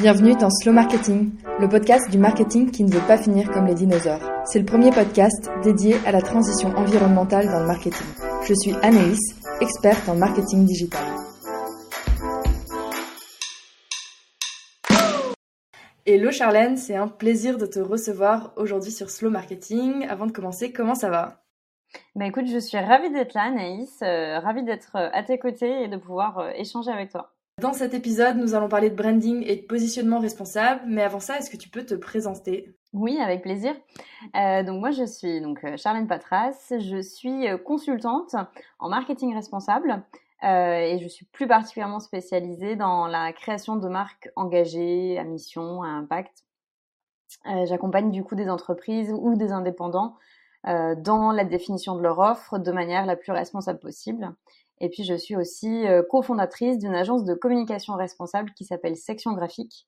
Bienvenue dans Slow Marketing, le podcast du marketing qui ne veut pas finir comme les dinosaures. C'est le premier podcast dédié à la transition environnementale dans le marketing. Je suis Anaïs, experte en marketing digital. Hello Charlène, c'est un plaisir de te recevoir aujourd'hui sur Slow Marketing. Avant de commencer, comment ça va? Bah écoute, je suis ravie d'être là, Anaïs, euh, ravie d'être euh, à tes côtés et de pouvoir euh, échanger avec toi. Dans cet épisode, nous allons parler de branding et de positionnement responsable. Mais avant ça, est-ce que tu peux te présenter? Oui, avec plaisir. Euh, donc moi, je suis donc euh, Charlène Patras. Je suis euh, consultante en marketing responsable et je suis plus particulièrement spécialisée dans la création de marques engagées à mission, à impact. J'accompagne du coup des entreprises ou des indépendants dans la définition de leur offre de manière la plus responsable possible. Et puis, je suis aussi euh, cofondatrice d'une agence de communication responsable qui s'appelle Section Graphique.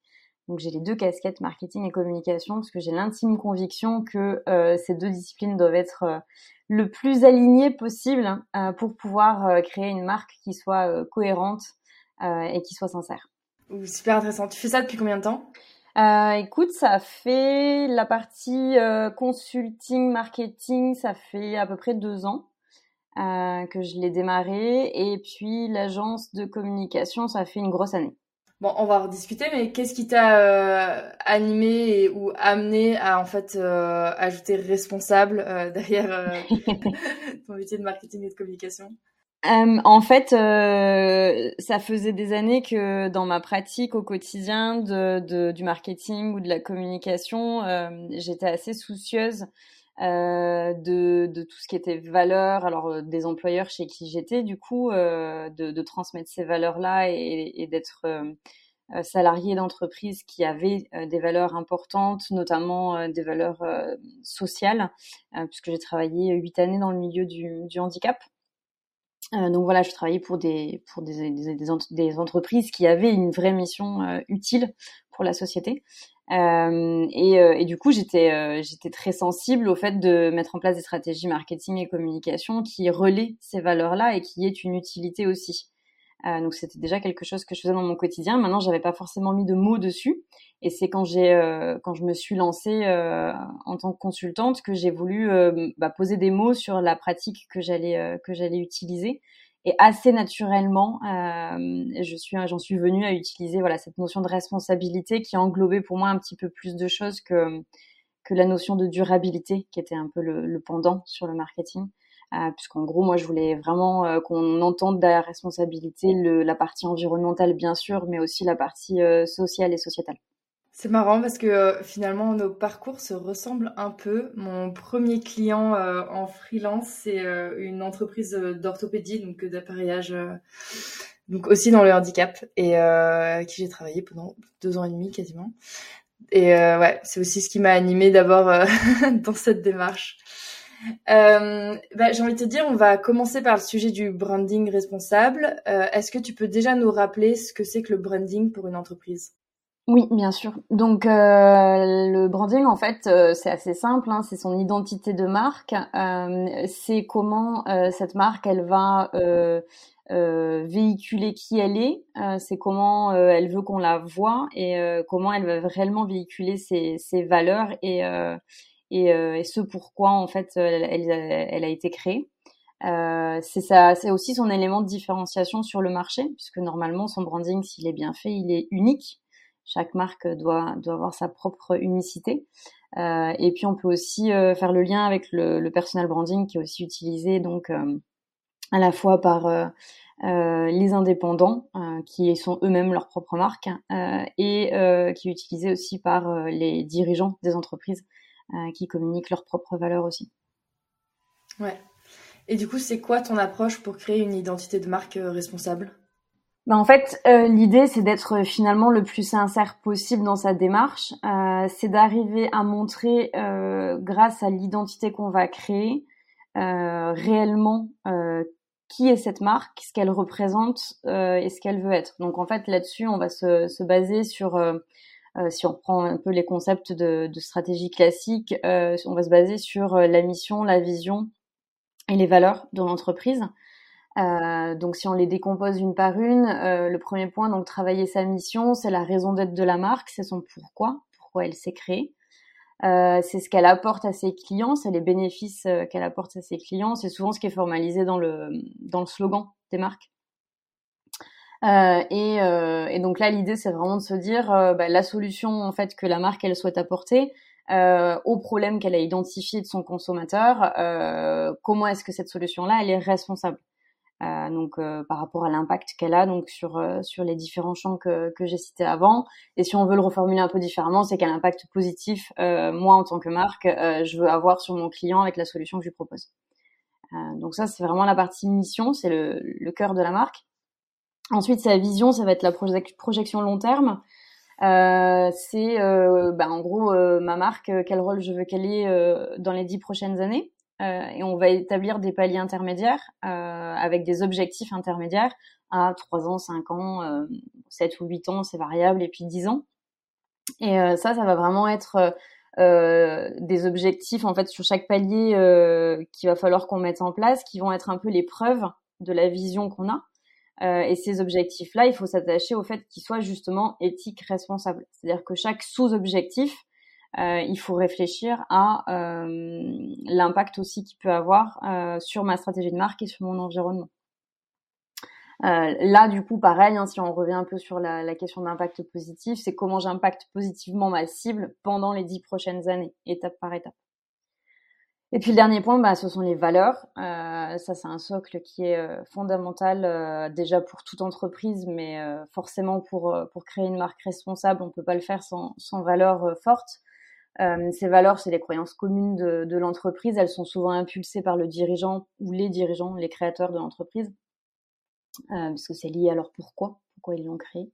Donc, j'ai les deux casquettes marketing et communication parce que j'ai l'intime conviction que euh, ces deux disciplines doivent être euh, le plus alignées possible pour pouvoir créer une marque qui soit cohérente et qui soit sincère. Super intéressant. Tu fais ça depuis combien de temps? Écoute, ça fait la partie consulting, marketing, ça fait à peu près deux ans. Euh, que je l'ai démarré. Et puis l'agence de communication, ça fait une grosse année. Bon, on va rediscuter, mais qu'est-ce qui t'a euh, animé ou amené à en fait euh, ajouter responsable derrière ton métier de marketing et de communication? En fait, ça faisait des années que dans ma pratique au quotidien de, de du marketing ou de la communication, j'étais assez soucieuse euh, de, tout ce qui était valeur, alors euh, des employeurs chez qui j'étais, du coup, euh, de, transmettre ces valeurs-là et, d'être salarié d'entreprise qui avait des valeurs importantes, notamment des valeurs sociales, puisque j'ai travaillé huit années dans le milieu du, handicap. donc voilà, je travaillais pour des pour des, des, entreprises qui avaient une vraie mission utile pour la société. Euh, et, euh, du coup, j'étais euh, j'étais très sensible au fait de mettre en place des stratégies marketing et communication qui relaient ces valeurs-là et qui aient une utilité aussi. Euh, donc c'était déjà quelque chose que je faisais dans mon quotidien. Maintenant, j'avais pas forcément mis de mots dessus. Et c'est quand j'ai quand je me suis lancée en tant que consultante que j'ai voulu bah, poser des mots sur la pratique que j'allais que j'allais utiliser et assez naturellement, euh, je suis, j'en suis venue à utiliser voilà cette notion de responsabilité qui englobait pour moi un petit peu plus de choses que que la notion de durabilité, qui était un peu le, le pendant sur le marketing. Euh, puisqu'en gros, moi, je voulais vraiment euh, qu'on entende derrière responsabilité le, la partie environnementale, bien sûr, mais aussi la partie euh, sociale et sociétale. C'est marrant parce que euh, finalement nos parcours se ressemblent un peu. Mon premier client euh, en freelance, c'est euh, une entreprise d'orthopédie, donc d'appareillage, donc aussi dans le handicap, et avec qui j'ai travaillé pendant deux ans et demi quasiment. Et ouais, c'est aussi ce qui m'a animé d'abord dans cette démarche. Bah, j'ai envie de te dire, on va commencer par le sujet du branding responsable. Est-ce que tu peux déjà nous rappeler ce que c'est que le branding pour une entreprise? Oui, bien sûr. Donc euh, le branding, en fait, euh, c'est assez simple. Hein, c'est son identité de marque. Euh, c'est comment cette marque, elle va véhiculer qui elle est. c'est comment elle veut qu'on la voit et comment elle va réellement véhiculer ses, valeurs et, ce pourquoi en fait elle, elle, elle a été créée. c'est ça, c'est aussi son élément de différenciation sur le marché, puisque normalement son branding, s'il est bien fait, il est unique chaque marque doit, avoir sa propre unicité. Euh, et puis on peut aussi euh, faire le lien avec le, personal branding qui est aussi utilisé donc euh, à la fois par les indépendants qui sont eux-mêmes leur propre marque et qui est utilisé aussi par les dirigeants des entreprises qui communiquent leurs propres valeurs aussi. Ouais. Et du coup, c'est quoi ton approche pour créer une identité de marque responsable? Bah en fait, euh, l'idée, c'est d'être euh, finalement le plus sincère possible dans sa démarche. Euh, c'est d'arriver à montrer, euh, grâce à l'identité qu'on va créer, euh, réellement qui est cette marque, ce qu'elle représente et ce qu'elle veut être. Donc en fait, là-dessus, on va se, se baser sur, si on prend un peu les concepts de, de stratégie classique, on va se baser sur la mission, la vision et les valeurs de l'entreprise. Donc si on les décompose une par une, le premier point, donc travailler sa mission, c'est la raison d'être de la marque, c'est son pourquoi, pourquoi elle s'est créée. c'est ce qu'elle apporte à ses clients, c'est les bénéfices qu'elle apporte à ses clients. C'est souvent ce qui est formalisé dans le dans le slogan des marques. Euh, et, euh, et, donc là, l'idée, c'est vraiment de se dire euh, bah, la solution en fait que la marque elle souhaite apporter euh, au problème qu'elle a identifié de son consommateur. comment est-ce que cette solution-là, elle est responsable? Donc par rapport à l'impact qu'elle a donc sur sur les différents champs que, que j'ai cités avant. Et si on veut le reformuler un peu différemment, c'est quel impact positif moi en tant que marque je veux avoir sur mon client avec la solution que je lui propose. donc ça, c'est vraiment la partie mission, c'est le, le cœur de la marque. Ensuite, sa vision, ça va être la projection long terme. Euh, c'est euh, bah, en gros euh, ma marque, euh, quel rôle je veux qu'elle ait dans les dix prochaines années. Et on va établir des paliers intermédiaires avec des objectifs intermédiaires à 3 ans, 5 ans, 7 ou 8 ans, c'est variable, et puis 10 ans. Et ça, ça va vraiment être des objectifs en fait sur chaque palier qu'il va falloir qu'on mette en place, qui vont être un peu les preuves de la vision qu'on a. Euh, et ces objectifs-là, il faut s'attacher au fait qu'ils soient justement éthiques, responsables. C'est-à-dire que chaque sous-objectif, euh, il faut réfléchir à euh, l'impact aussi qu'il peut avoir euh, sur ma stratégie de marque et sur mon environnement. Là, du coup, pareil, hein, si on revient un peu sur la, la question d'impact positif, c'est comment j'impacte positivement ma cible pendant les dix prochaines années, étape par étape. Et puis le dernier point, bah, ce sont les valeurs. Euh, ça, c'est un socle qui est fondamental déjà pour toute entreprise, mais forcément pour, pour créer une marque responsable, on ne peut pas le faire sans, sans valeurs fortes. Ces valeurs, c'est les croyances communes de, de l'entreprise. Elles sont souvent impulsées par le dirigeant ou les dirigeants, les créateurs de l'entreprise, puisque c'est lié à leur pourquoi, pourquoi ils l'ont créé.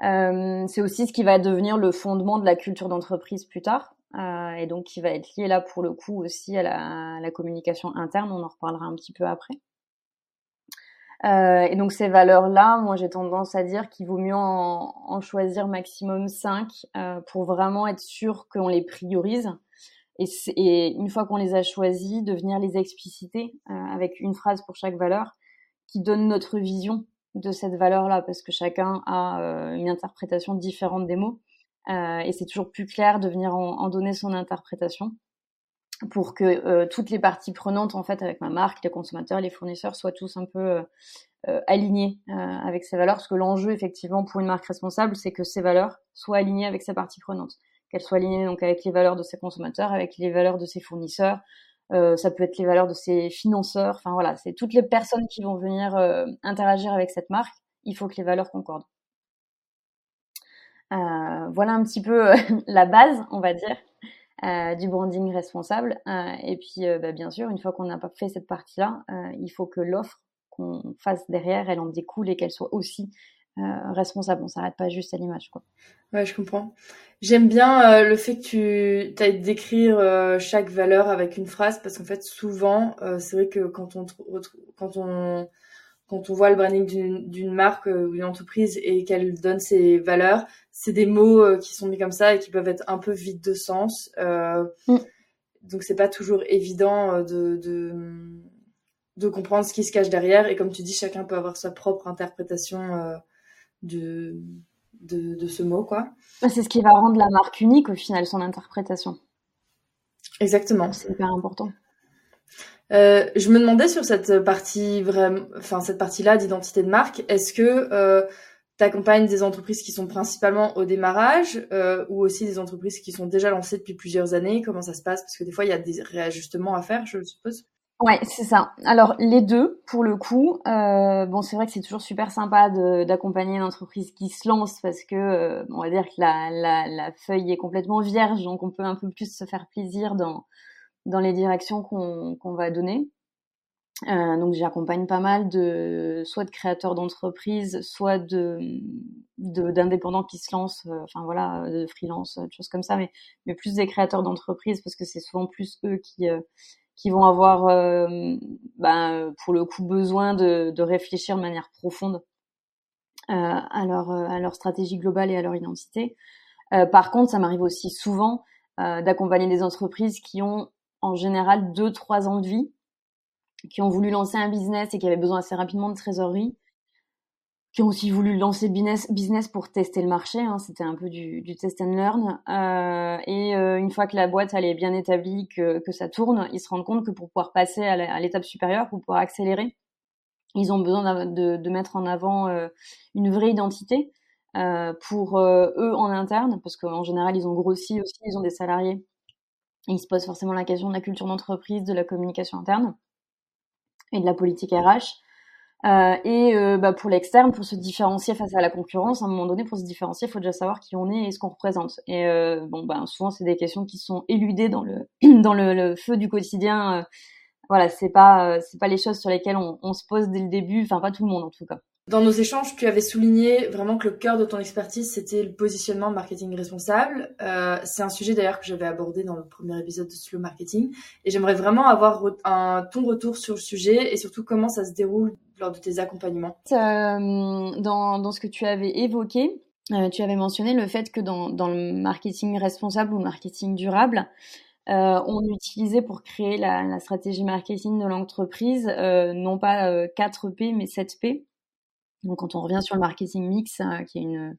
c'est aussi ce qui va devenir le fondement de la culture d'entreprise plus tard. Euh, et donc qui va être lié là pour le coup aussi à la, communication interne, on en reparlera un petit peu après. Euh, et donc ces valeurs-là, moi j'ai tendance à dire qu'il vaut mieux en, choisir maximum 5 euh, pour vraiment être sûr qu'on les priorise. Et, et, une fois qu'on les a choisis, de venir les expliciter avec une phrase pour chaque valeur qui donne notre vision de cette valeur-là, parce que chacun a une interprétation différente des mots. Euh, et c'est toujours plus clair de venir en, donner son interprétation pour que euh, toutes les parties prenantes, en fait, avec ma marque, les consommateurs, les fournisseurs, soient tous un peu euh, alignés avec ces valeurs. Parce que l'enjeu, effectivement, pour une marque responsable, c'est que ces valeurs soient alignées avec ses parties prenantes. Qu'elles soient alignées donc avec les valeurs de ses consommateurs, avec les valeurs de ses fournisseurs. ça peut être les valeurs de ses financeurs. Enfin voilà, c'est toutes les personnes qui vont venir interagir avec cette marque. Il faut que les valeurs concordent. Euh, voilà un petit peu euh, la base, on va dire, euh, du branding responsable. et puis, bah, bien sûr, une fois qu'on n'a pas fait cette partie-là, il faut que l'offre qu'on fasse derrière, elle en découle et qu'elle soit aussi responsable. On s'arrête pas juste à l'image, quoi. Ouais, je comprends. J'aime bien le fait que tu ailles décrire chaque valeur avec une phrase parce qu'en fait, souvent, c'est vrai que quand on, quand on quand on voit le branding d'une marque ou d'une entreprise et qu'elle donne ses valeurs, c'est des mots euh, qui sont mis comme ça et qui peuvent être un peu vides de sens. Euh, mm. Donc c'est pas toujours évident euh, de, de, de, comprendre ce qui se cache derrière. Et comme tu dis, chacun peut avoir sa propre interprétation euh, de, de, de, ce mot, quoi. C'est ce qui va rendre la marque unique au final, son interprétation. Exactement. C'est hyper important. Euh, je me demandais sur cette partie vraiment, enfin cette partie-là d'identité de marque, est-ce que euh, tu accompagnes des entreprises qui sont principalement au démarrage euh, ou aussi des entreprises qui sont déjà lancées depuis plusieurs années Comment ça se passe? Parce que des fois il y a des réajustements à faire, je suppose. Ouais, c'est ça. Alors les deux, pour le coup, euh, bon, c'est vrai que c'est toujours super sympa d'accompagner une entreprise qui se lance parce que euh, on va dire que la, la, la, feuille est complètement vierge, donc on peut un peu plus se faire plaisir dans dans les directions qu'on va donner. Euh, donc j'accompagne pas mal de soit de créateurs d'entreprises, soit de d'indépendants qui se lancent, euh, enfin voilà, de freelance, de choses comme ça, mais mais plus des créateurs d'entreprises parce que c'est souvent plus eux qui euh, qui vont avoir euh, ben, pour le coup besoin de, de réfléchir de manière profonde à leur à leur stratégie globale et à leur identité. par contre, ça m'arrive aussi souvent d'accompagner des entreprises qui ont en général deux trois ans de vie qui ont voulu lancer un business et qui avaient besoin assez rapidement de trésorerie, qui ont aussi voulu lancer business, business pour tester le marché. Hein, C'était un peu du, test and learn. Euh, et euh, une fois que la boîte elle est bien établie, que, que ça tourne, ils se rendent compte que pour pouvoir passer à l'étape supérieure, pour pouvoir accélérer, ils ont besoin de, mettre en avant euh, une vraie identité pour eux en interne, parce qu'en général ils ont grossi aussi, ils ont des salariés. Et ils se posent forcément la question de la culture d'entreprise, de la communication interne et de la politique RH. Euh, et euh, bah, pour l'externe, pour se différencier face à la concurrence, à un moment donné, pour se différencier, il faut déjà savoir qui on est et ce qu'on représente. Et euh, bon, bah, souvent, c'est des questions qui sont éludées dans le dans le, le feu du quotidien. Euh, voilà, c'est pas euh, c'est pas les choses sur lesquelles on, on, se pose dès le début. Enfin, pas tout le monde en tout cas. Dans nos échanges, tu avais souligné vraiment que le cœur de ton expertise, c'était le positionnement marketing responsable. Euh, c'est un sujet d'ailleurs que j'avais abordé dans le premier épisode de Slow Marketing. Et j'aimerais vraiment avoir un, ton retour sur le sujet et surtout comment ça se déroule lors de tes accompagnements. Euh, dans, dans ce que tu avais évoqué, euh, tu avais mentionné le fait que dans, dans le marketing responsable ou marketing durable, euh, on utilisait pour créer la, la stratégie marketing de l'entreprise euh, non pas 4 P mais 7 P. Donc, quand on revient sur le marketing mix, euh, qui est une,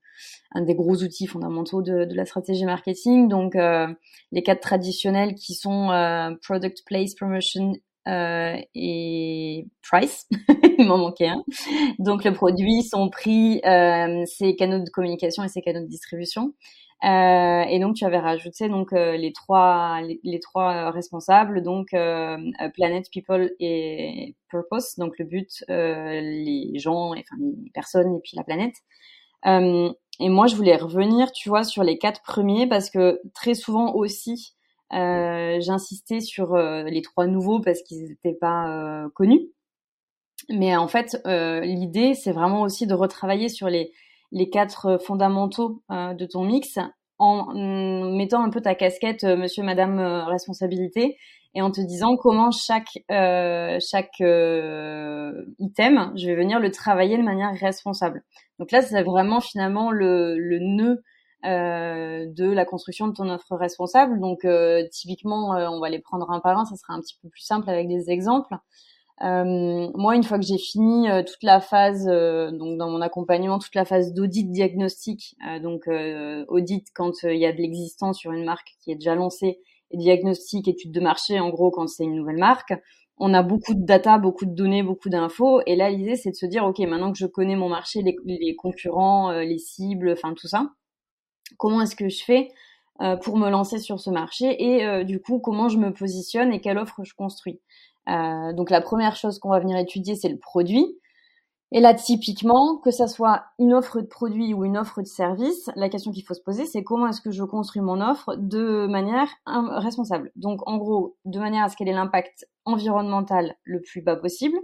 un des gros outils fondamentaux de, de la stratégie marketing, donc euh, les quatre traditionnels qui sont euh, product, place, promotion euh, et price. Il m'en manquait un. Donc, le produit, son prix, euh, ses canaux de communication et ses canaux de distribution. Euh, et donc tu avais rajouté donc euh, les trois les, trois responsables donc euh, Planet, People et Purpose donc le but euh, les gens enfin les personnes et puis la planète. Et moi je voulais revenir tu vois sur les quatre premiers parce que très souvent aussi j'insistais sur les trois nouveaux parce qu'ils n'étaient pas connus. Mais en fait l'idée c'est vraiment aussi de retravailler sur les les quatre euh, fondamentaux euh, de ton mix en mm, mettant un peu ta casquette euh, monsieur madame responsabilité et en te disant comment chaque chaque item je vais venir le travailler de manière responsable. Donc là c'est vraiment finalement le, le nœud euh, de la construction de ton offre responsable. Donc typiquement on va les prendre un par un ça sera un petit peu plus simple avec des exemples euh, moi, une fois que j'ai fini euh, toute la phase, euh, donc dans mon accompagnement, toute la phase d'audit diagnostic, euh, donc audit quand il y a de l'existence sur une marque qui est déjà lancée, et diagnostic, étude de marché, en gros, quand c'est une nouvelle marque. On a beaucoup de data, beaucoup de données, beaucoup d'infos. Et là, l'idée, c'est de se dire, OK, maintenant que je connais mon marché, les, les concurrents, les cibles, enfin tout ça, comment est-ce que je fais pour me lancer sur ce marché et du coup, comment je me positionne et quelle offre je construis. Euh, donc la première chose qu'on va venir étudier, c'est le produit. Et là, typiquement, que ça soit une offre de produit ou une offre de service, la question qu'il faut se poser, c'est comment est-ce que je construis mon offre de manière responsable? Donc, en gros, de manière à ce qu'elle ait l'impact environnemental le plus bas possible,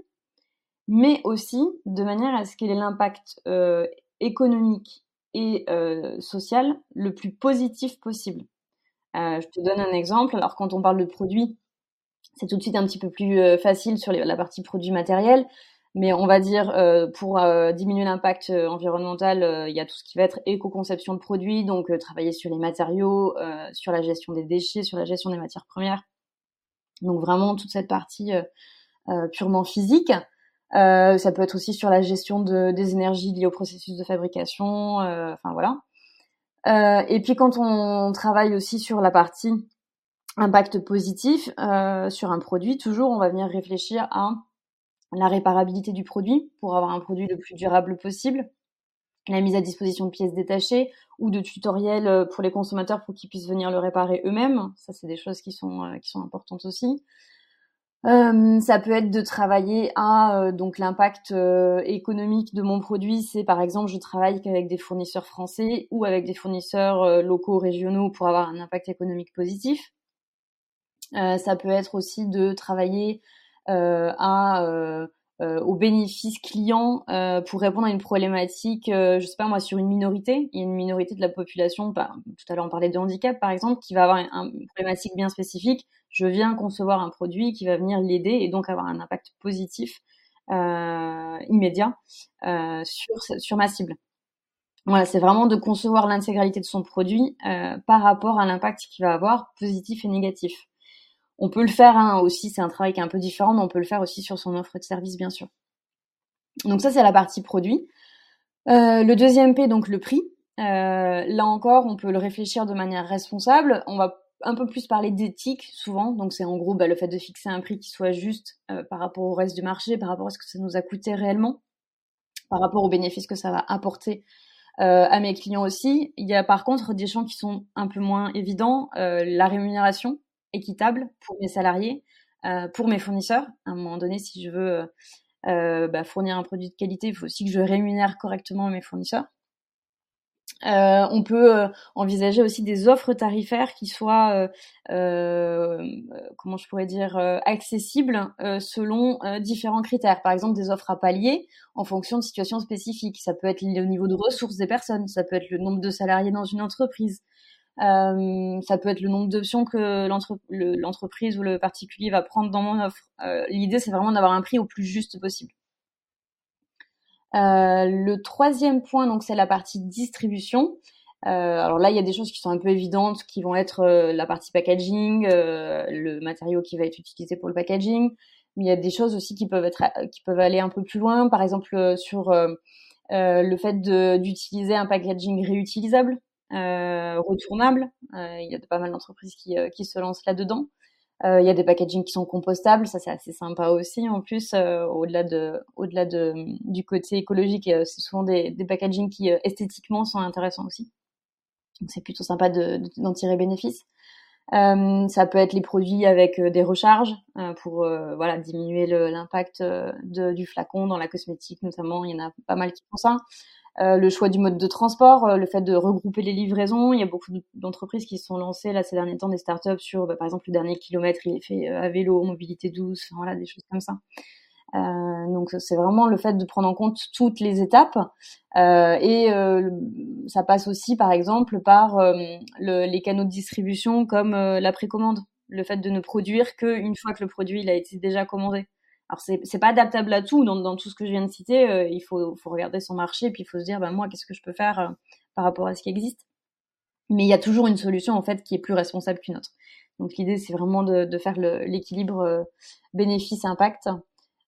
mais aussi de manière à ce qu'elle ait l'impact euh, économique et euh, social le plus positif possible. Je te donne un exemple. Alors, quand on parle de produit, c'est tout de suite un petit peu plus euh, facile sur la partie produit matériel. Mais on va dire, euh, pour euh, diminuer l'impact environnemental, il y a tout ce qui va être éco-conception de produits, donc travailler sur les matériaux, sur la gestion des déchets, sur la gestion des matières premières. Donc vraiment toute cette partie purement physique. ça peut être aussi sur la gestion de, des énergies liées au processus de fabrication, enfin voilà. et puis quand on travaille aussi sur la partie impact positif euh, sur un produit, toujours on va venir réfléchir à la réparabilité du produit pour avoir un produit le plus durable possible, la mise à disposition de pièces détachées ou de tutoriels euh, pour les consommateurs pour qu'ils puissent venir le réparer eux-mêmes. Ça, c'est des choses qui sont euh, qui sont importantes aussi. Ça peut être de travailler à donc l'impact économique de mon produit. C'est par exemple, je travaille qu'avec des fournisseurs français ou avec des fournisseurs locaux, régionaux pour avoir un impact économique positif. Euh, ça peut être aussi de travailler euh, euh, aux bénéfices clients pour répondre à une problématique, je sais pas moi, sur une minorité. Il y a une minorité de la population, bah, tout à l'heure on parlait de handicap par exemple, qui va avoir une, problématique bien spécifique. Je viens concevoir un produit qui va venir l'aider et donc avoir un impact positif euh, immédiat euh, sur, ma cible. Voilà, c'est vraiment de concevoir l'intégralité de son produit euh, par rapport à l'impact qu'il va avoir, positif et négatif. On peut le faire hein, aussi, c'est un travail qui est un peu différent, mais on peut le faire aussi sur son offre de service, bien sûr. Donc ça, c'est la partie produit. Euh, le deuxième P, donc le prix. Euh, là encore, on peut le réfléchir de manière responsable. On va un peu plus parler d'éthique souvent. Donc c'est en gros bah, le fait de fixer un prix qui soit juste euh, par rapport au reste du marché, par rapport à ce que ça nous a coûté réellement, par rapport aux bénéfices que ça va apporter à mes clients aussi. Il y a par contre des champs qui sont un peu moins évidents. La rémunération équitable pour mes salariés, euh, pour mes fournisseurs. À un moment donné, si je veux bah, fournir un produit de qualité, il faut aussi que je rémunère correctement mes fournisseurs. Euh, on peut euh, envisager aussi des offres tarifaires qui soient, euh, comment je pourrais dire, accessibles selon différents critères. Par exemple, des offres à palier en fonction de situations spécifiques. Ça peut être le niveau de ressources des personnes, ça peut être le nombre de salariés dans une entreprise, ça peut être le nombre d'options que l'entreprise ou le particulier va prendre dans mon offre. L'idée, c'est vraiment d'avoir un prix au plus juste possible. Euh, le troisième point, donc, c'est la partie distribution. Euh, alors là, il y a des choses qui sont un peu évidentes, qui vont être euh, la partie packaging, le matériau qui va être utilisé pour le packaging. Mais il y a des choses aussi qui peuvent être, qui peuvent aller un peu plus loin. Par exemple, sur le fait d'utiliser un packaging réutilisable, retournable. il y a pas mal d'entreprises qui, qui se lancent là-dedans. Euh, il y a des packaging qui sont compostables, ça c'est assez sympa aussi. En plus, euh, au-delà de, au-delà de, du côté écologique, c'est souvent des, des packaging qui euh, esthétiquement sont intéressants aussi. Donc c'est plutôt sympa de, d'en tirer bénéfice. Euh, ça peut être les produits avec des recharges pour voilà diminuer l'impact du flacon dans la cosmétique notamment. Il y en a pas mal qui font ça. Euh, le choix du mode de transport, euh, le fait de regrouper les livraisons. Il y a beaucoup d'entreprises qui se sont lancées là ces derniers temps des startups sur, bah, par exemple, le dernier kilomètre, il est fait euh, à vélo, mobilité douce, voilà, des choses comme ça. donc c'est vraiment le fait de prendre en compte toutes les étapes et ça passe aussi par exemple par les canaux de distribution comme la précommande, le fait de ne produire qu'une fois que le produit il a été déjà commandé. Alors c'est pas adaptable à tout dans, tout ce que je viens de citer. Euh, il faut, regarder son marché puis il faut se dire bah moi qu'est-ce que je peux faire euh, par rapport à ce qui existe. Mais il y a toujours une solution en fait qui est plus responsable qu'une autre. Donc l'idée c'est vraiment de, faire l'équilibre euh, bénéfice-impact.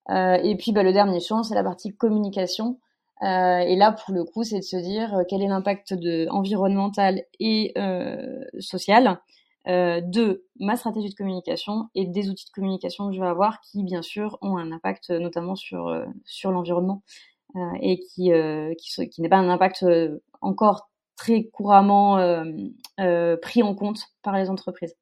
et puis bah, le dernier champ c'est la partie communication. et là pour le coup c'est de se dire quel est l'impact environnemental et social euh, de ma stratégie de communication et des outils de communication que je vais avoir qui, bien sûr, ont un impact euh, notamment sur, euh, sur l'environnement et qui, qui, qui n'est pas un impact encore très couramment pris en compte par les entreprises.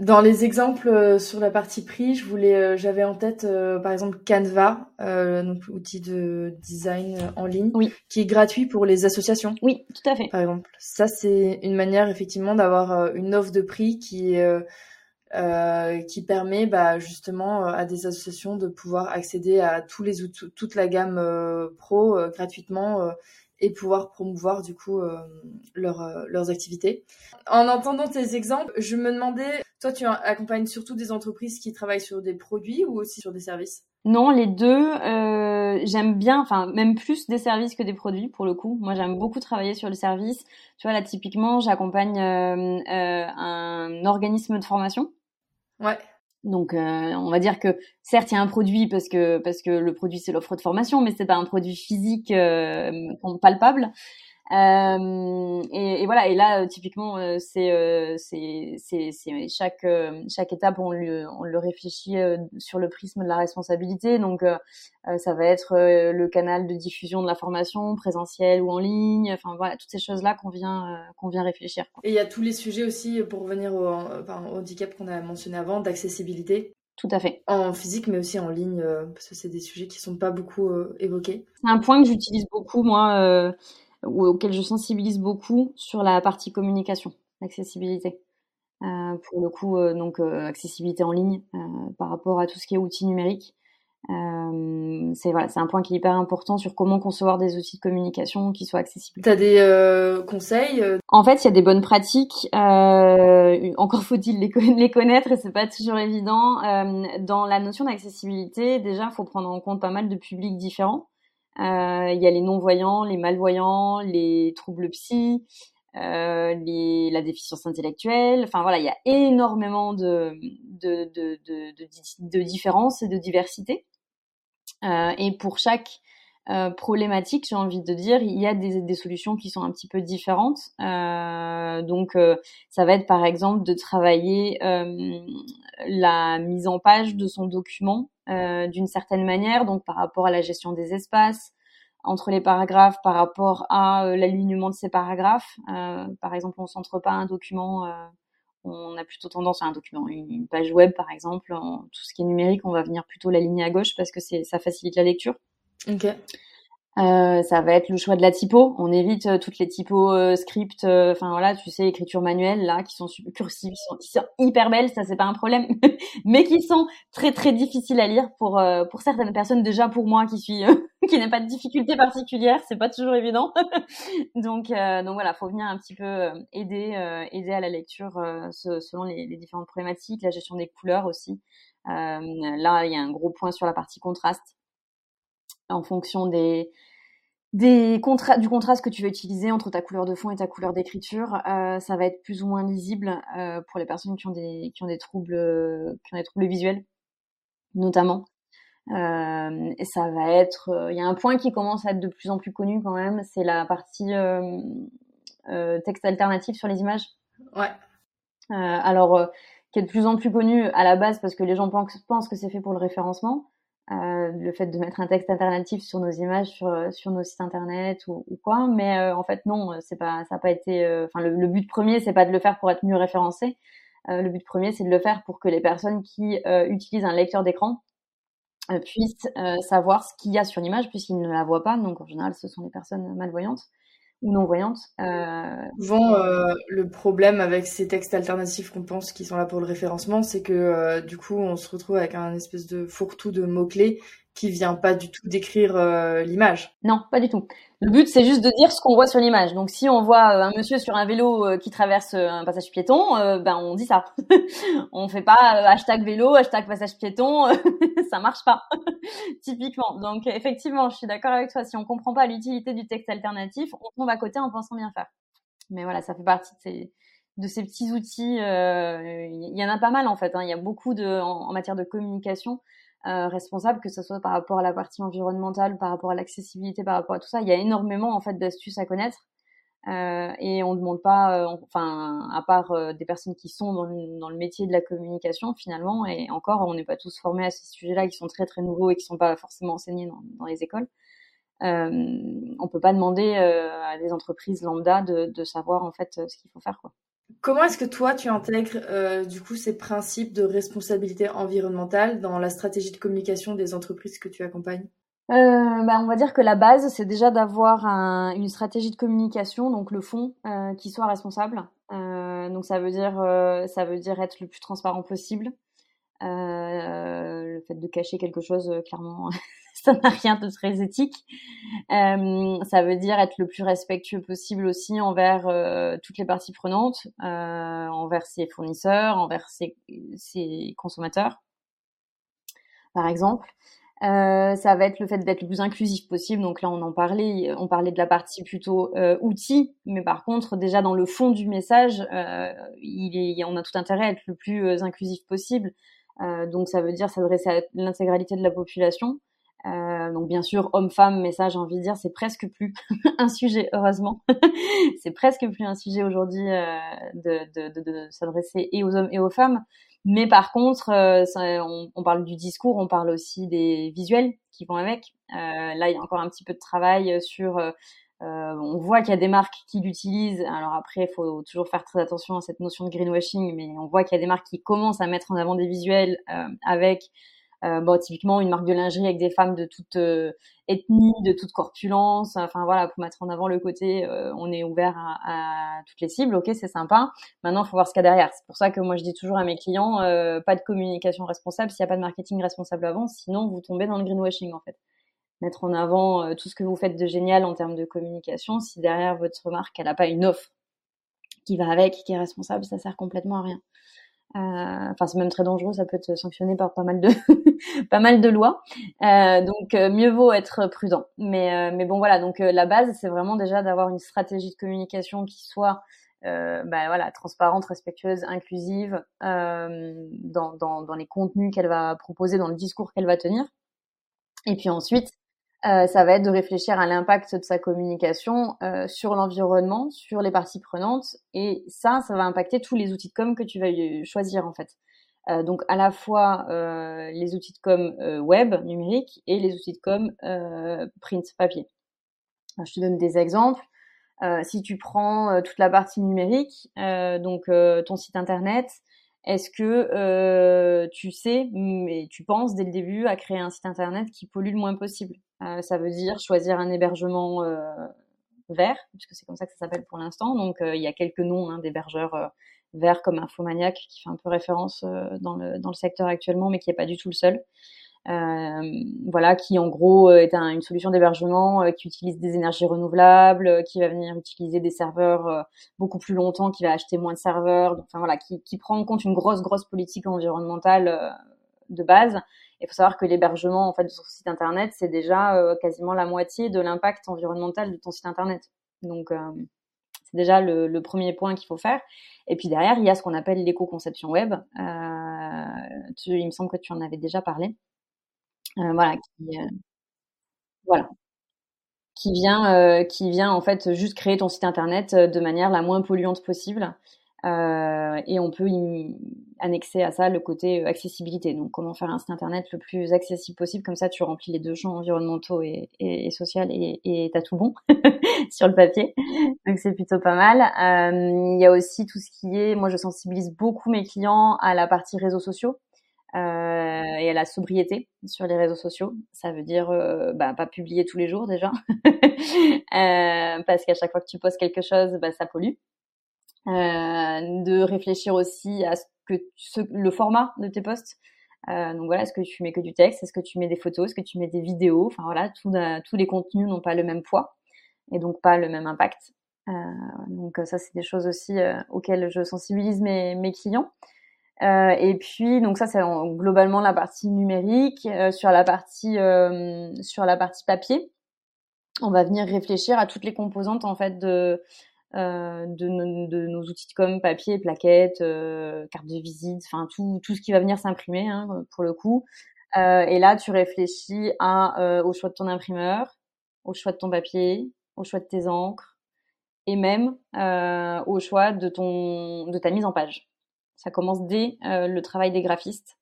Dans les exemples euh, sur la partie prix, je voulais, euh, j'avais en tête euh, par exemple Canva, donc outil de design en ligne, qui est gratuit pour les associations. Oui, tout à fait. Par exemple, ça c'est une manière effectivement d'avoir une offre de prix qui qui permet bah, justement à des associations de pouvoir accéder à tous les outils, toute la gamme pro gratuitement et pouvoir promouvoir du coup leur, leurs activités. En entendant tes exemples, je me demandais, toi tu accompagnes surtout des entreprises qui travaillent sur des produits ou aussi sur des services? Non, les deux. Euh, j'aime bien, enfin même plus des services que des produits pour le coup. Moi j'aime beaucoup travailler sur les services. Tu vois là typiquement j'accompagne euh, euh, un organisme de formation. Ouais. Donc, on va dire que certes, il y a un produit parce que parce que le produit c'est l'offre de formation, mais c'est pas un produit physique palpable. Euh, et, et, voilà. Et là, euh, typiquement, euh, c'est chaque chaque étape on le on le réfléchit sur le prisme de la responsabilité. Donc, ça va être le canal de diffusion de la formation, présentielle ou en ligne. Enfin voilà, toutes ces choses là qu'on vient qu'on vient réfléchir. Et il y a tous les sujets aussi pour revenir au, au handicap qu'on a mentionné avant, d'accessibilité. Tout à fait. En physique, mais aussi en ligne, parce que c'est des sujets qui sont pas beaucoup évoqués. C'est un point que j'utilise beaucoup, moi, auquel je sensibilise beaucoup sur la partie communication, l'accessibilité. Euh, pour le coup, euh, donc euh, accessibilité en ligne par rapport à tout ce qui est outils numériques. c'est voilà, c'est un point qui est hyper important sur comment concevoir des outils de communication qui soient accessibles. T'as des conseils En fait, il y a des bonnes pratiques. encore faut-il les, les, connaître et c'est pas toujours évident. dans la notion d'accessibilité, déjà, faut prendre en compte pas mal de publics différents. Euh, il y a les non-voyants, les malvoyants, les troubles psy. les, la déficience intellectuelle. Enfin voilà, il y a énormément de, de, de, de, de différences et de diversité. et pour chaque euh, problématique, j'ai envie de dire, il y a des, des, solutions qui sont un petit peu différentes. Euh, donc, euh, ça va être par exemple de travailler euh, la mise en page de son document d'une certaine manière, donc par rapport à la gestion des espaces entre les paragraphes, par rapport à l'alignement de ces paragraphes. par exemple, on centre pas un document on a plutôt tendance à un document, une page web par exemple, tout ce qui est numérique, on va venir plutôt l'aligner à gauche parce que ça facilite la lecture. Ok. Euh, ça va être le choix de la typo. On évite euh, toutes les typos euh, script, euh, enfin voilà, tu sais, écriture manuelle là, qui sont cursives, qui sont, hyper belles, ça c'est pas un problème, mais qui sont très très difficiles à lire pour pour certaines personnes. Déjà pour moi qui suis qui n'ai pas de difficulté particulière, c'est pas toujours évident. donc donc voilà, faut venir un petit peu aider aider à la lecture selon les, les, différentes problématiques, la gestion des couleurs aussi. là, il y a un gros point sur la partie contraste en fonction des, des contra du contraste que tu veux utiliser entre ta couleur de fond et ta couleur d'écriture, euh, ça va être plus ou moins lisible euh, pour les personnes qui ont des qui ont des troubles qui ont des troubles visuels, notamment. Euh, et ça va être, il y a un point qui commence à être de plus en plus connu quand même, c'est la partie euh, texte alternatif sur les images. Ouais. alors, qui est de plus en plus connu à la base parce que les gens pensent que c'est fait pour le référencement. Euh, le fait de mettre un texte alternatif sur nos images, sur, sur nos sites internet ou, ou quoi. Mais euh, en fait, non, c'est pas, ça n'a pas été. Euh, enfin, le, but premier, c'est pas de le faire pour être mieux référencé. le but premier, c'est de le faire pour que les personnes qui utilisent un lecteur d'écran puissent savoir ce qu'il y a sur l'image, puisqu'ils ne la voient pas. Donc, en général, ce sont les personnes malvoyantes non-voyantes. Euh... Souvent, euh, le problème avec ces textes alternatifs qu'on pense qui sont là pour le référencement, c'est que euh, du coup, on se retrouve avec un espèce de fourre-tout de mots-clés qui vient pas du tout décrire euh, l'image. Non, pas du tout. Le but, c'est juste de dire ce qu'on voit sur l'image. Donc, si on voit euh, un monsieur sur un vélo euh, qui traverse un passage piéton, ben on dit ça. on fait pas hashtag vélo, hashtag passage piéton, ça marche pas, typiquement. Donc, effectivement, je suis d'accord avec toi. Si on comprend pas l'utilité du texte alternatif, on tombe à côté en pensant bien faire. Mais voilà, ça fait partie de ces, de ces petits outils. Il y en a pas mal en fait. Hein. Il y a beaucoup de en matière de communication euh, responsable, que ce soit par rapport à la partie environnementale, par rapport à l'accessibilité, par rapport à tout ça. Il y a énormément en fait d'astuces à connaître. Euh, et on ne demande pas, euh, enfin, à part euh, des personnes qui sont dans le, métier de la communication finalement, et encore, on n'est pas tous formés à ces sujets-là qui sont très très nouveaux et qui sont pas forcément enseignés dans, les écoles. on peut pas demander à des entreprises lambda de, de savoir en fait ce qu'il faut faire, quoi. Comment est-ce que toi, tu intègres euh, du coup ces principes de responsabilité environnementale dans la stratégie de communication des entreprises que tu accompagnes? Euh, bah, on va dire que la base, c'est déjà d'avoir un, une stratégie de communication, donc le fond, euh, qui soit responsable. Euh, donc ça veut dire, ça veut dire être le plus transparent possible. le fait de cacher quelque chose, clairement, ça n'a rien de très éthique. Euh, ça veut dire être le plus respectueux possible aussi envers euh, toutes les parties prenantes, euh, envers ses fournisseurs, envers ses, consommateurs, par exemple. Ça va être le fait d'être le plus inclusif possible. Donc là, on en parlait, on parlait de la partie plutôt outils, mais par contre, déjà dans le fond du message, on a tout intérêt à être le plus inclusif possible. donc ça veut dire s'adresser à l'intégralité de la population. Euh, donc bien sûr, homme-femme, mais ça j'ai envie de dire, c'est presque plus un sujet, heureusement. c'est presque plus un sujet aujourd'hui euh, de, de, de, de s'adresser et aux hommes et aux femmes. Mais par contre, euh, on, on, parle du discours, on parle aussi des visuels qui vont avec. Euh, là, il y a encore un petit peu de travail sur... Euh, on voit qu'il y a des marques qui l'utilisent. Alors après, il faut toujours faire très attention à cette notion de greenwashing, mais on voit qu'il y a des marques qui commencent à mettre en avant des visuels avec euh, bon, typiquement une marque de lingerie avec des femmes de toute euh, ethnie, de toute corpulence. Enfin voilà, pour mettre en avant le côté, euh, on est ouvert à, à, toutes les cibles. Ok, c'est sympa. Maintenant, il faut voir ce qu'il y a derrière. C'est pour ça que moi je dis toujours à mes clients, euh, pas de communication responsable s'il n'y a pas de marketing responsable avant. Sinon, vous tombez dans le greenwashing en fait. Mettre en avant tout ce que vous faites de génial en termes de communication, si derrière votre marque elle n'a pas une offre qui va avec, qui est responsable, ça sert complètement à rien. Enfin, c'est même très dangereux, ça peut être sanctionné par pas mal de pas mal de lois. donc, mieux vaut être prudent. Mais mais bon, voilà. Donc, la base, c'est vraiment déjà d'avoir une stratégie de communication qui soit euh, bah, voilà, transparente, respectueuse, inclusive euh, dans, dans, dans, les contenus qu'elle va proposer, dans le discours qu'elle va tenir. Et puis ensuite, euh, ça va être de réfléchir à l'impact de sa communication euh, sur l'environnement, sur les parties prenantes. Et ça, ça va impacter tous les outils de com que tu vas choisir en fait. Euh, donc à la fois euh, les outils de com web, numérique, et les outils de com print, papier. je te donne des exemples. Euh, si tu prends euh, toute la partie numérique, euh, donc ton site internet, est-ce que tu sais, mais tu penses dès le début à créer un site internet qui pollue le moins possible? Ça veut dire choisir un hébergement vert, puisque c'est comme ça que ça s'appelle pour l'instant. Donc il y a quelques noms hein, d'hébergeurs verts comme Infomaniac qui fait un peu référence dans, le, dans le secteur actuellement, mais qui n'est pas du tout le seul. Euh, voilà, qui en gros est une solution d'hébergement euh, qui utilise des énergies renouvelables, euh, qui va venir utiliser des serveurs beaucoup plus longtemps, qui va acheter moins de serveurs, enfin voilà, qui, qui, prend en compte une grosse grosse politique environnementale de base. Il faut savoir que l'hébergement en fait de son site internet, c'est déjà quasiment la moitié de l'impact environnemental de ton site internet. Donc c'est déjà le, premier point qu'il faut faire. Et puis derrière, il y a ce qu'on appelle l'éco-conception web. Euh, il me semble que tu en avais déjà parlé. Euh, voilà, qui, euh, vient, euh, qui vient en fait juste créer ton site internet de manière la moins polluante possible. Euh, et on peut y annexer à ça le côté accessibilité. Donc, comment faire un site internet le plus accessible possible? Comme ça, tu remplis les deux champs environnementaux et, et, et social et t'as tout bon sur le papier. Donc, c'est plutôt pas mal. Euh, il y a aussi tout ce qui est, moi, je sensibilise beaucoup mes clients à la partie réseaux sociaux. Euh, et à la sobriété sur les réseaux sociaux. Ça veut dire euh, bah, pas publier tous les jours déjà, euh, parce qu'à chaque fois que tu postes quelque chose, bah, ça pollue. De réfléchir aussi à ce que ce, le format de tes posts. donc voilà, est-ce que tu mets que du texte, est-ce que tu mets des photos, est-ce que tu mets des vidéos. Enfin voilà, tout, tous les contenus n'ont pas le même poids et donc pas le même impact. donc ça, c'est des choses aussi auxquelles je sensibilise mes, mes clients. Euh, et puis donc ça c'est globalement la partie numérique. Euh, sur la partie euh, sur la partie papier, on va venir réfléchir à toutes les composantes en fait de de, de, nos outils comme papier, plaquettes, carte de visite, enfin tout tout ce qui va venir s'imprimer hein, pour le coup. et là tu réfléchis à au choix de ton imprimeur, au choix de ton papier, au choix de tes encres et même au choix de ton de ta mise en page. Ça commence dès euh, le travail des graphistes,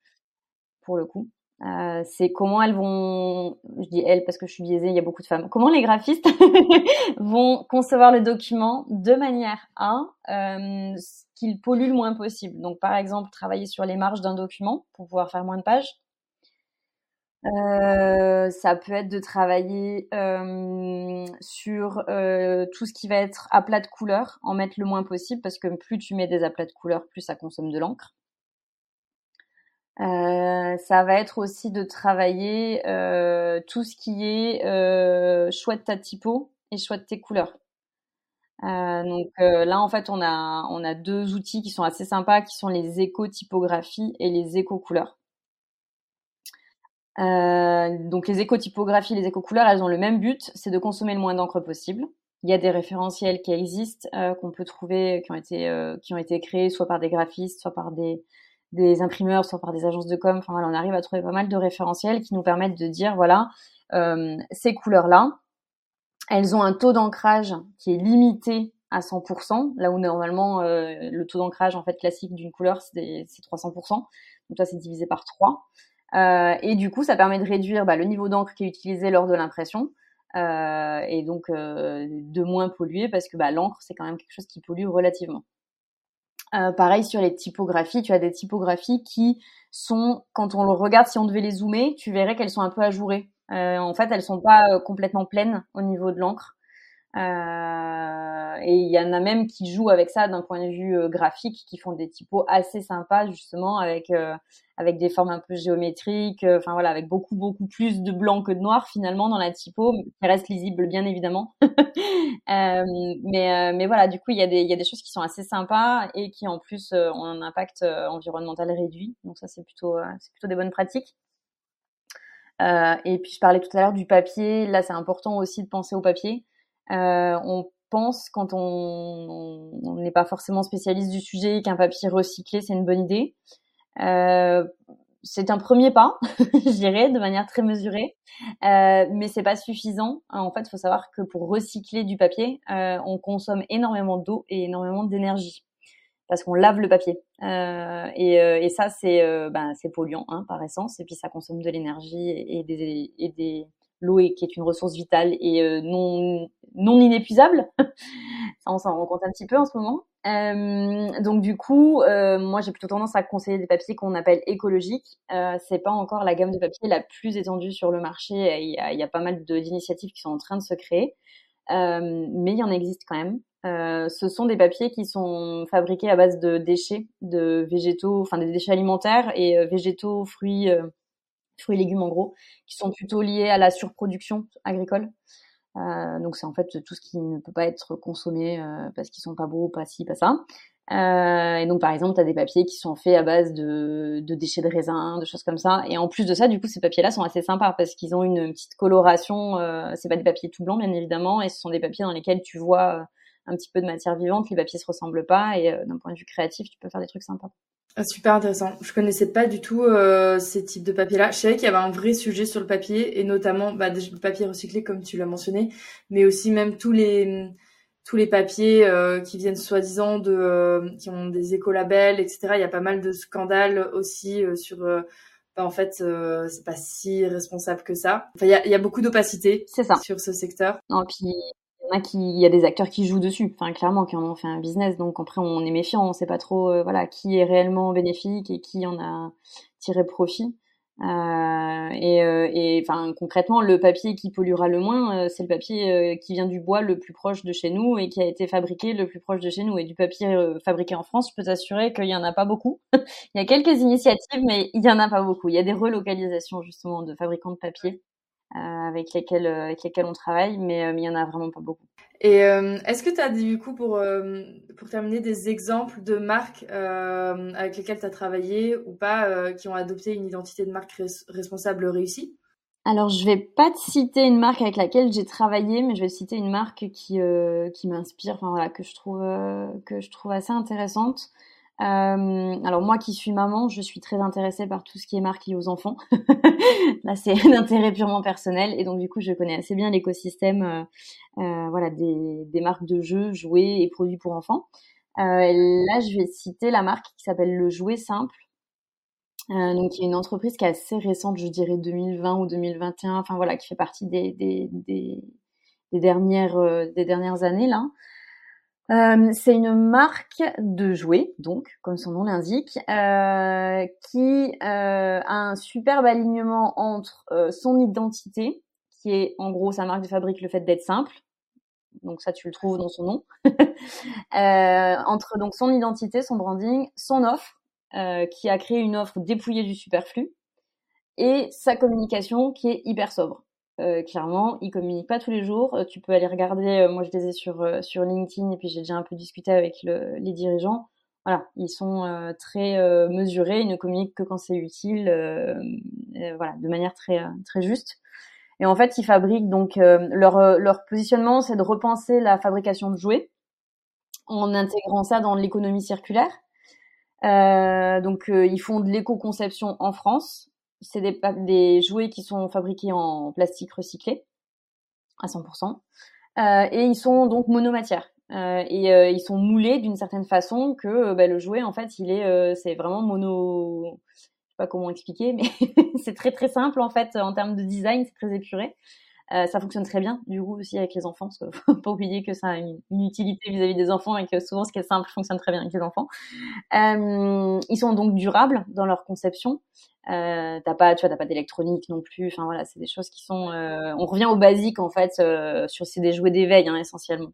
pour le coup. Euh, c'est comment elles vont, je dis elles parce que je suis biaisée, il y a beaucoup de femmes, comment les graphistes vont concevoir le document de manière à euh, qu'il pollue le moins possible. Donc par exemple, travailler sur les marges d'un document pour pouvoir faire moins de pages, euh, ça peut être de travailler euh, sur euh, tout ce qui va être aplat de couleurs, en mettre le moins possible parce que plus tu mets des aplats de couleurs, plus ça consomme de l'encre. Ça va être aussi de travailler tout ce qui est choix de ta typo et choix de tes couleurs. donc là, en fait, on a, on a deux outils qui sont assez sympas, qui sont les éco-typographies et les éco-couleurs. Euh, donc les éco-typographies, les éco-couleurs, elles ont le même but, c'est de consommer le moins d'encre possible. Il y a des référentiels qui existent, euh, qu'on peut trouver, qui ont été euh, qui ont été créés soit par des graphistes, soit par des des imprimeurs, soit par des agences de com. Enfin voilà, on arrive à trouver pas mal de référentiels qui nous permettent de dire voilà euh, ces couleurs-là, elles ont un taux d'ancrage qui est limité à 100%, là où normalement le taux d'ancrage en fait classique d'une couleur c'est 300%. Donc ça c'est divisé par 3. Euh, et du coup, ça permet de réduire bah, le niveau d'encre qui est utilisé lors de l'impression. Euh, et donc euh, de moins polluer parce que bah, l'encre c'est quand même quelque chose qui pollue relativement. Euh, pareil sur les typographies, tu as des typographies qui sont, quand on le regarde, si on devait les zoomer, tu verrais qu'elles sont un peu ajourées. Euh, en fait, elles sont pas complètement pleines au niveau de l'encre. Euh, et il y en a même qui jouent avec ça d'un point de vue euh, graphique, qui font des typos assez sympas justement avec euh, avec des formes un peu géométriques, enfin voilà, avec beaucoup beaucoup plus de blanc que de noir finalement dans la typo, qui reste lisible bien évidemment. mais mais voilà, du coup il y a des il y a des choses qui sont assez sympas et qui en plus ont un impact environnemental réduit. Donc ça c'est plutôt c'est plutôt des bonnes pratiques. et puis je parlais tout à l'heure du papier. Là, c'est important aussi de penser au papier. Euh, on pense quand on n'est pas forcément spécialiste du sujet qu'un papier recyclé c'est une bonne idée. Euh, c'est un premier pas, je dirais, de manière très mesurée, euh, mais c'est pas suffisant. En fait, il faut savoir que pour recycler du papier, euh, on consomme énormément d'eau et énormément d'énergie parce qu'on lave le papier. Euh, et, euh, et, ça, c'est ben, c'est polluant hein, par essence, et puis ça consomme de l'énergie et, des, et des l'eau qui est une ressource vitale et non non inépuisable. ça, on s'en rend compte un petit peu en ce moment. Euh, donc du coup, euh, moi j'ai plutôt tendance à conseiller des papiers qu'on appelle écologiques. Euh, c'est pas encore la gamme de papier la plus étendue sur le marché. Il y a, il y a pas mal d'initiatives qui sont en train de se créer, euh, mais il y en existe quand même. Euh, ce sont des papiers qui sont fabriqués à base de déchets, de végétaux, enfin des déchets alimentaires et euh, végétaux, fruits, fruits et légumes en gros, qui sont plutôt liés à la surproduction agricole. Euh, donc c'est en fait tout ce qui ne peut pas être consommé euh, parce qu'ils sont pas beaux, pas ci, pas ça. Euh, et donc par exemple, tu des papiers qui sont faits à base de, déchets de raisin, de choses comme ça. Et en plus de ça, du coup, ces papiers-là sont assez sympas parce qu'ils ont une petite coloration. Euh, c'est pas des papiers tout blancs, bien évidemment, et ce sont des papiers dans lesquels tu vois un petit peu de matière vivante. Les papiers se ressemblent pas, et d'un point de vue créatif, tu peux faire des trucs sympas. Ah, super intéressant. Je connaissais pas du tout euh, ces types de papiers-là. Je savais qu'il y avait un vrai sujet sur le papier et notamment bah, le papier recyclé comme tu l'as mentionné, mais aussi même tous les tous les papiers euh, qui viennent soi-disant de euh, qui ont des écolabels, etc. Il y a pas mal de scandales aussi euh, sur bah, en fait c'est pas si responsable que ça. Enfin il y a, y a beaucoup d'opacité sur ce secteur. Non, puis qui, il y a des acteurs qui jouent dessus, enfin clairement qui en ont fait un business. Donc après on est méfiant, on sait pas trop euh, voilà qui est réellement bénéfique et qui en a tiré profit. Euh, et, euh, et enfin concrètement le papier qui polluera le moins, euh, c'est le papier qui vient du bois le plus proche de chez nous et qui a été fabriqué le plus proche de chez nous. Et du papier fabriqué en France, je peux t'assurer qu'il y en a pas beaucoup. il y a quelques initiatives, mais il y en a pas beaucoup. Il y a des relocalisations justement de fabricants de papier. Euh, avec lesquels euh, avec lesquels on travaille, mais euh, il y en a vraiment pas beaucoup. Et est-ce que tu as du coup pour pour terminer des exemples de marques avec lesquelles tu as travaillé ou pas qui ont adopté une identité de marque responsable réussie? Alors, je vais pas te citer une marque avec laquelle j'ai travaillé, mais je vais citer une marque qui qui m'inspire, enfin voilà, que je trouve que je trouve assez intéressante. Euh, alors moi qui suis maman, je suis très intéressée par tout ce qui est marque aux enfants. Là, c'est un intérêt purement personnel et donc du coup, je connais assez bien l'écosystème, euh, euh, voilà, des, marques de jeux, jouets et produits pour enfants. Là, je vais citer la marque qui s'appelle Le Jouet Simple. Donc, y a une entreprise qui est assez récente, je dirais 2020 ou 2021, enfin voilà, qui fait partie des, dernières, des dernières années là. Euh, c'est une marque de jouets, donc, comme son nom l'indique, euh, qui euh, a un superbe alignement entre son identité, qui est en gros sa marque de fabrique, le fait d'être simple, donc ça tu le trouves dans son nom, entre donc son identité, son branding, son offre, qui a créé une offre dépouillée du superflu, et sa communication qui est hyper sobre. Euh, clairement, ils communiquent pas tous les jours. Euh, tu peux aller regarder. Euh, moi, je les ai sur sur LinkedIn et puis j'ai déjà un peu discuté avec le, les dirigeants. Voilà, ils sont très mesurés. Ils ne communiquent que quand c'est utile. voilà, de manière très très juste. Et en fait, ils fabriquent donc leur leur positionnement, c'est de repenser la fabrication de jouets en intégrant ça dans l'économie circulaire. donc, ils font de l'éco-conception en France c'est des, jouets qui sont fabriqués en plastique recyclé à 100%. Euh, et ils sont donc monomatières. Euh, et euh, ils sont moulés d'une certaine façon que bah, le jouet, en fait, il est, c'est vraiment mono. Je sais pas comment expliquer, mais c'est très très simple en fait en termes de design, c'est très épuré. Euh, ça fonctionne très bien, du coup, aussi avec les enfants, parce qu'il faut pas oublier que ça a une, utilité vis-à-vis des enfants et que souvent, ce qui est simple fonctionne très bien avec les enfants. Euh, ils sont donc durables dans leur conception. Euh, t'as pas, tu vois, t'as pas d'électronique non plus. Enfin voilà, c'est des choses qui sont. On revient au basique en fait. Sur c'est des jouets d'éveil hein, essentiellement.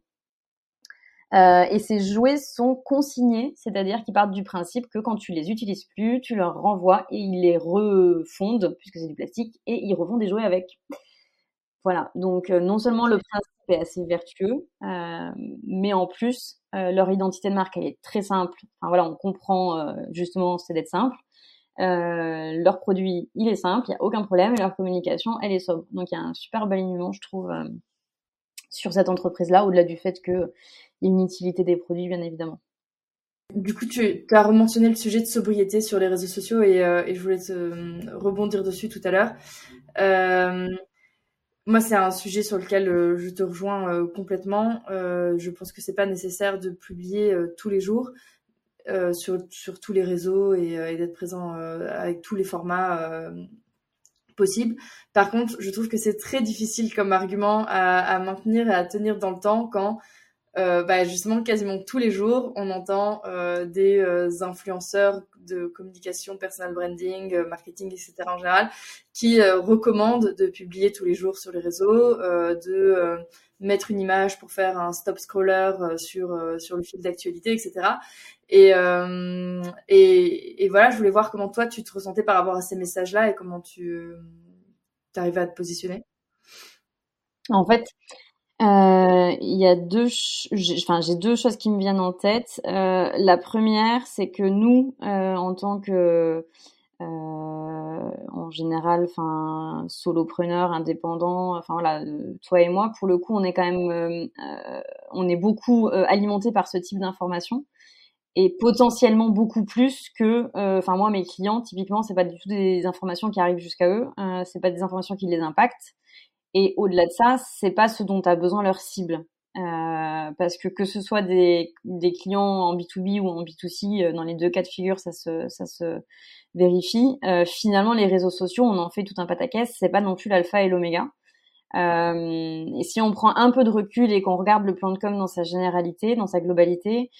Et ces jouets sont consignés, c'est-à-dire qu'ils partent du principe que quand tu les utilises plus, tu leur renvoies et ils les refondent, puisque c'est du plastique, et ils refont des jouets avec. Voilà, donc euh, non seulement le principe est assez vertueux, euh, mais en plus, euh, leur identité de marque, elle est très simple. Enfin voilà, on comprend justement, c'est d'être simple. leur produit, il est simple, il n'y a aucun problème, et leur communication, elle est sobre. Donc il y a un super alignement, je trouve, sur cette entreprise-là, au-delà du fait qu'il y ait une utilité des produits, bien évidemment. Du coup, tu as rementionné le sujet de sobriété sur les réseaux sociaux et, et je voulais te rebondir dessus tout à l'heure. Moi, c'est un sujet sur lequel euh, je te rejoins euh, complètement. Euh, je pense que c'est pas nécessaire de publier tous les jours sur, sur tous les réseaux et, d'être présent avec tous les formats possibles. Par contre, je trouve que c'est très difficile comme argument à, maintenir et à tenir dans le temps quand euh, bah, justement quasiment tous les jours, on entend euh, des euh, influenceurs de communication, personal branding, euh, marketing, etc. en général, qui recommandent de publier tous les jours sur les réseaux, de mettre une image pour faire un stop scroller sur sur le fil d'actualité, etc. Et, et, et voilà, je voulais voir comment toi tu te ressentais par rapport à ces messages-là et comment tu arrivais à te positionner. En fait, euh, il y a deux, enfin j'ai deux choses qui me viennent en tête. Euh, la première, c'est que nous, euh, en tant que, en général, enfin solopreneur, indépendant, enfin voilà, toi et moi, pour le coup, on est quand même, on est beaucoup alimenté par ce type d'informations et potentiellement beaucoup plus que, enfin moi, mes clients, typiquement, c'est pas du tout des informations qui arrivent jusqu'à eux, c'est pas des informations qui les impactent. Et au-delà de ça, c'est pas ce dont a besoin leur cible. Euh, parce que que ce soit des, des clients en B2B ou en B2C, euh, dans les deux cas de figure, ça se, ça se vérifie. Euh, finalement, les réseaux sociaux, on en fait tout un pataquès, c'est pas non plus l'alpha et l'oméga. Euh, et si on prend un peu de recul et qu'on regarde le plan de com dans sa généralité, dans sa globalité,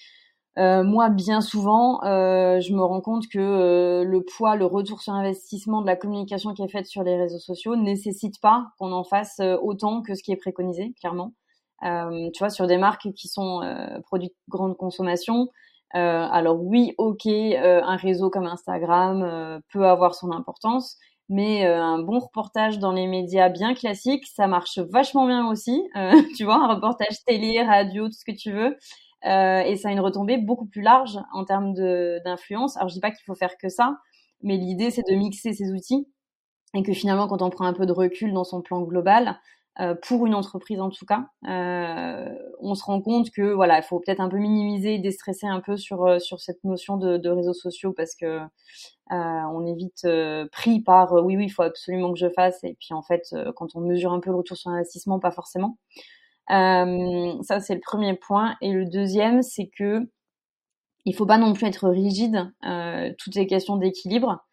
euh, moi, bien souvent, euh, je me rends compte que euh, le poids, le retour sur investissement de la communication qui est faite sur les réseaux sociaux nécessite pas qu'on en fasse autant que ce qui est préconisé, clairement. tu vois, sur des marques qui sont produits de grande consommation, alors oui, ok, un réseau comme Instagram peut avoir son importance, mais un bon reportage dans les médias bien classiques, ça marche vachement bien aussi. tu vois, un reportage télé, radio, tout ce que tu veux. Euh, et ça a une retombée beaucoup plus large en termes d'influence. Alors je dis pas qu'il faut faire que ça, mais l'idée c'est de mixer ces outils et que finalement quand on prend un peu de recul dans son plan global, euh, pour une entreprise en tout cas, euh, on se rend compte que voilà, il faut peut-être un peu minimiser déstresser un peu sur cette notion de, réseaux sociaux parce que on est vite pris par oui oui il faut absolument que je fasse et puis en fait quand on mesure un peu le retour sur investissement pas forcément. Euh, ça, c'est le premier point. Et le deuxième, c'est que il faut pas non plus être rigide. Euh, toutes ces questions d'équilibre.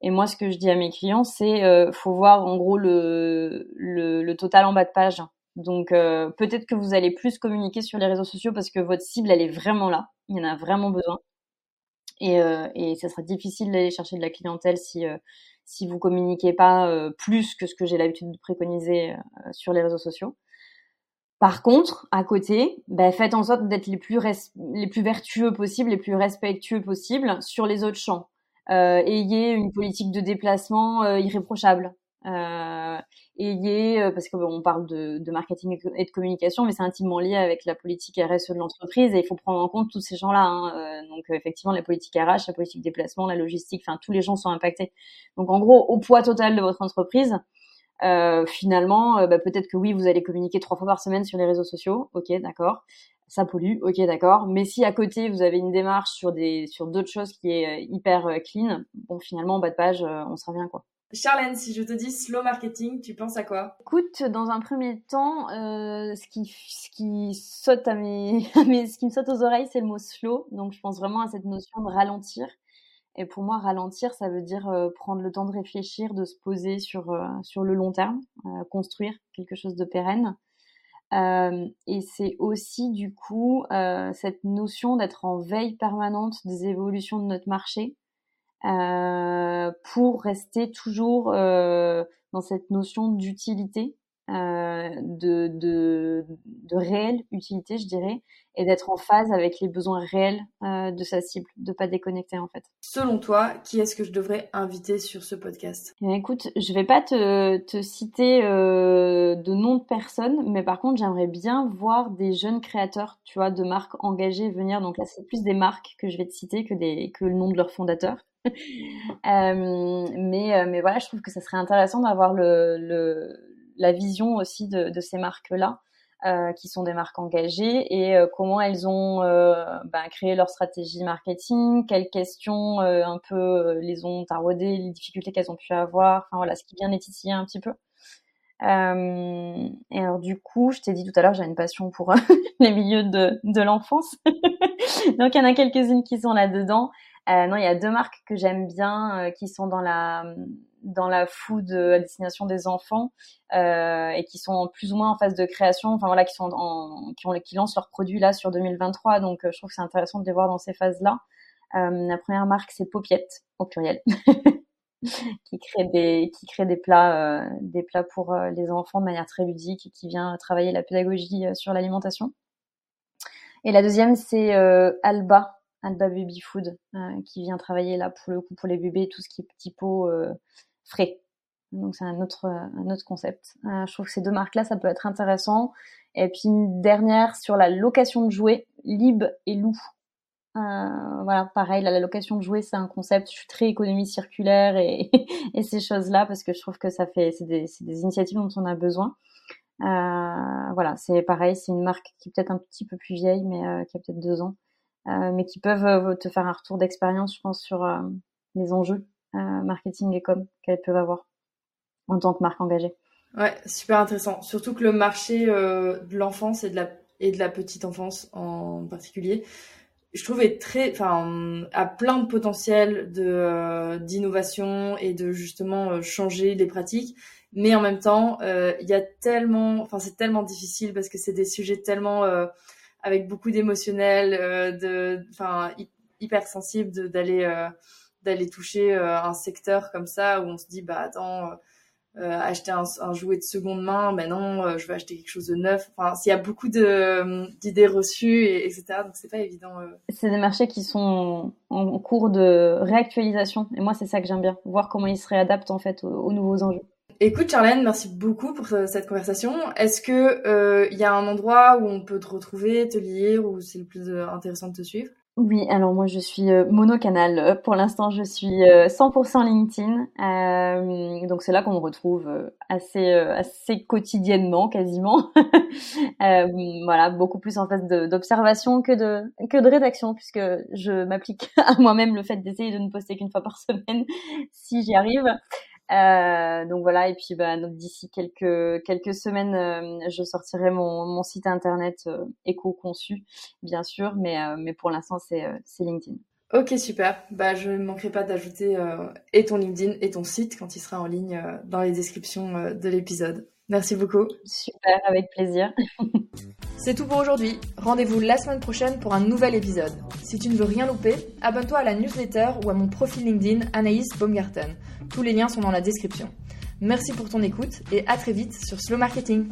Et moi, ce que je dis à mes clients, c'est euh, faut voir en gros le, le, total en bas de page. Donc euh, peut-être que vous allez plus communiquer sur les réseaux sociaux parce que votre cible, elle est vraiment là. Il y en a vraiment besoin. Et, et ça sera difficile d'aller chercher de la clientèle si si vous communiquez pas plus que ce que j'ai l'habitude de préconiser sur les réseaux sociaux. Par contre, à côté, bah, faites en sorte d'être les plus les plus vertueux possibles, les plus respectueux possibles sur les autres champs. Euh, ayez une politique de déplacement euh, irréprochable. Euh, ayez, euh, parce qu'on parle de, de, marketing et de communication, mais c'est intimement lié avec la politique RSE de l'entreprise et il faut prendre en compte tous ces gens-là. Hein. Euh, donc effectivement, la politique RH, la politique déplacement, la logistique, enfin tous les gens sont impactés. Donc en gros, au poids total de votre entreprise, euh, finalement, euh, bah, peut-être que oui, vous allez communiquer trois fois par semaine sur les réseaux sociaux, ok, d'accord. Ça pollue, ok, d'accord. Mais si à côté vous avez une démarche sur des sur d'autres choses qui est euh, hyper clean, bon, finalement, en bas de page, on sera bien quoi. Charlène, si je te dis slow marketing, tu penses à quoi? Écoute, dans un premier temps, euh, ce, qui, ce qui saute à mes, à mes, ce qui me saute aux oreilles, c'est le mot slow. Donc, je pense vraiment à cette notion de ralentir Et pour moi, ralentir, ça veut dire prendre le temps de réfléchir, de se poser sur, sur le long terme, construire quelque chose de pérenne. et c'est aussi du coup cette notion d'être en veille permanente des évolutions de notre marché pour rester toujours dans cette notion d'utilité euh, de, de, de, réelle utilité, je dirais, et d'être en phase avec les besoins réels euh, de sa cible, de pas déconnecter en fait. Selon toi, qui est-ce que je devrais inviter sur ce podcast? Eh Écoute, je vais pas te, te citer euh, de noms de personnes, mais par contre, j'aimerais bien voir des jeunes créateurs, tu vois, de marques engagées venir. Donc là, c'est plus des marques que je vais te citer que, des, que le nom de leur fondateur. euh, mais, mais voilà, je trouve que ça serait intéressant d'avoir le, le la vision aussi de, de ces marques-là, euh, qui sont des marques engagées, et euh, comment elles ont euh, ben, créé leur stratégie marketing, quelles questions euh, un peu les ont taraudées, les difficultés qu'elles ont pu avoir, enfin voilà, ce qui vient d'étitiller un petit peu. et alors du coup, je t'ai dit tout à l'heure, j'ai une passion pour les milieux de, de l'enfance. Donc il y en a quelques-unes qui sont là-dedans. non, il y a deux marques que j'aime bien, qui sont dans la dans la food à destination des enfants euh, et qui sont plus ou moins en phase de création, enfin voilà, qui sont en, qui, ont, qui lancent leurs produits là sur 2023. Donc euh, je trouve que c'est intéressant de les voir dans ces phases-là. Euh, la première marque c'est Popiette au pluriel, qui crée des qui crée des plats euh, des plats pour euh, les enfants de manière très ludique et qui vient travailler la pédagogie euh, sur l'alimentation. Et la deuxième c'est Alba Alba Baby Food, qui vient travailler là pour le coup pour les bébés, tout ce qui est petit pot frais. Donc c'est un autre, un autre concept. Euh, je trouve que ces deux marques-là, ça peut être intéressant. Et puis une dernière sur la location de jouets, Lib et Lou. Euh, voilà, pareil, la location de jouets, c'est un concept. Je suis très économie circulaire et, et ces choses-là parce que je trouve que ça fait, c'est des, des, initiatives dont on a besoin. Euh, voilà, c'est pareil, c'est une marque qui est peut-être un petit peu plus vieille, mais euh, qui a peut-être deux ans, euh, mais qui peuvent te faire un retour d'expérience, je pense, sur les enjeux marketing et com qu'elles peuvent avoir en tant que marque engagée. Ouais, super intéressant. Surtout que le marché euh, de l'enfance et de la petite enfance en particulier, je trouve est très, enfin, a plein de potentiel de euh, d'innovation et de justement euh, changer les pratiques. Mais en même temps, euh, il y a tellement, enfin, c'est tellement difficile parce que c'est des sujets tellement avec beaucoup d'émotionnel, de, enfin, hyper sensible d'aller d'aller toucher euh, un secteur comme ça où on se dit bah attends euh, acheter un, un, jouet de seconde main, ben non, euh, je vais acheter quelque chose de neuf. Enfin, s'il y a beaucoup d'idées reçues, et, etc. Donc c'est pas évident. C'est des marchés qui sont en cours de réactualisation, et moi c'est ça que j'aime bien, voir comment ils se réadaptent en fait aux nouveaux enjeux. Écoute Charlène, merci beaucoup pour cette conversation. Est-ce que il y a un endroit où on peut te retrouver, te lire, où c'est le plus intéressant de te suivre? Oui, alors moi je suis euh, monocanal. Euh, pour l'instant, je suis 100% euh, LinkedIn. donc c'est là qu'on me retrouve assez assez quotidiennement, quasiment. voilà, beaucoup plus en fait d'observation que de que de rédaction, puisque je m'applique à moi-même le fait d'essayer de ne poster qu'une fois par semaine, si j'y arrive. Euh, donc voilà, et puis bah, d'ici quelques quelques semaines, euh, je sortirai mon, mon site internet euh, éco-conçu, bien sûr, mais mais pour l'instant c'est c'est LinkedIn. Ok super, bah je ne manquerai pas d'ajouter et ton LinkedIn et ton site quand il sera en ligne dans les descriptions de l'épisode. Merci beaucoup. Super, avec plaisir. C'est tout pour aujourd'hui. Rendez-vous la semaine prochaine pour un nouvel épisode. Si tu ne veux rien louper, abonne-toi à la newsletter ou à mon profil LinkedIn Anaïs Baumgarten. Tous les liens sont dans la description. Merci pour ton écoute et à très vite sur Slow Marketing.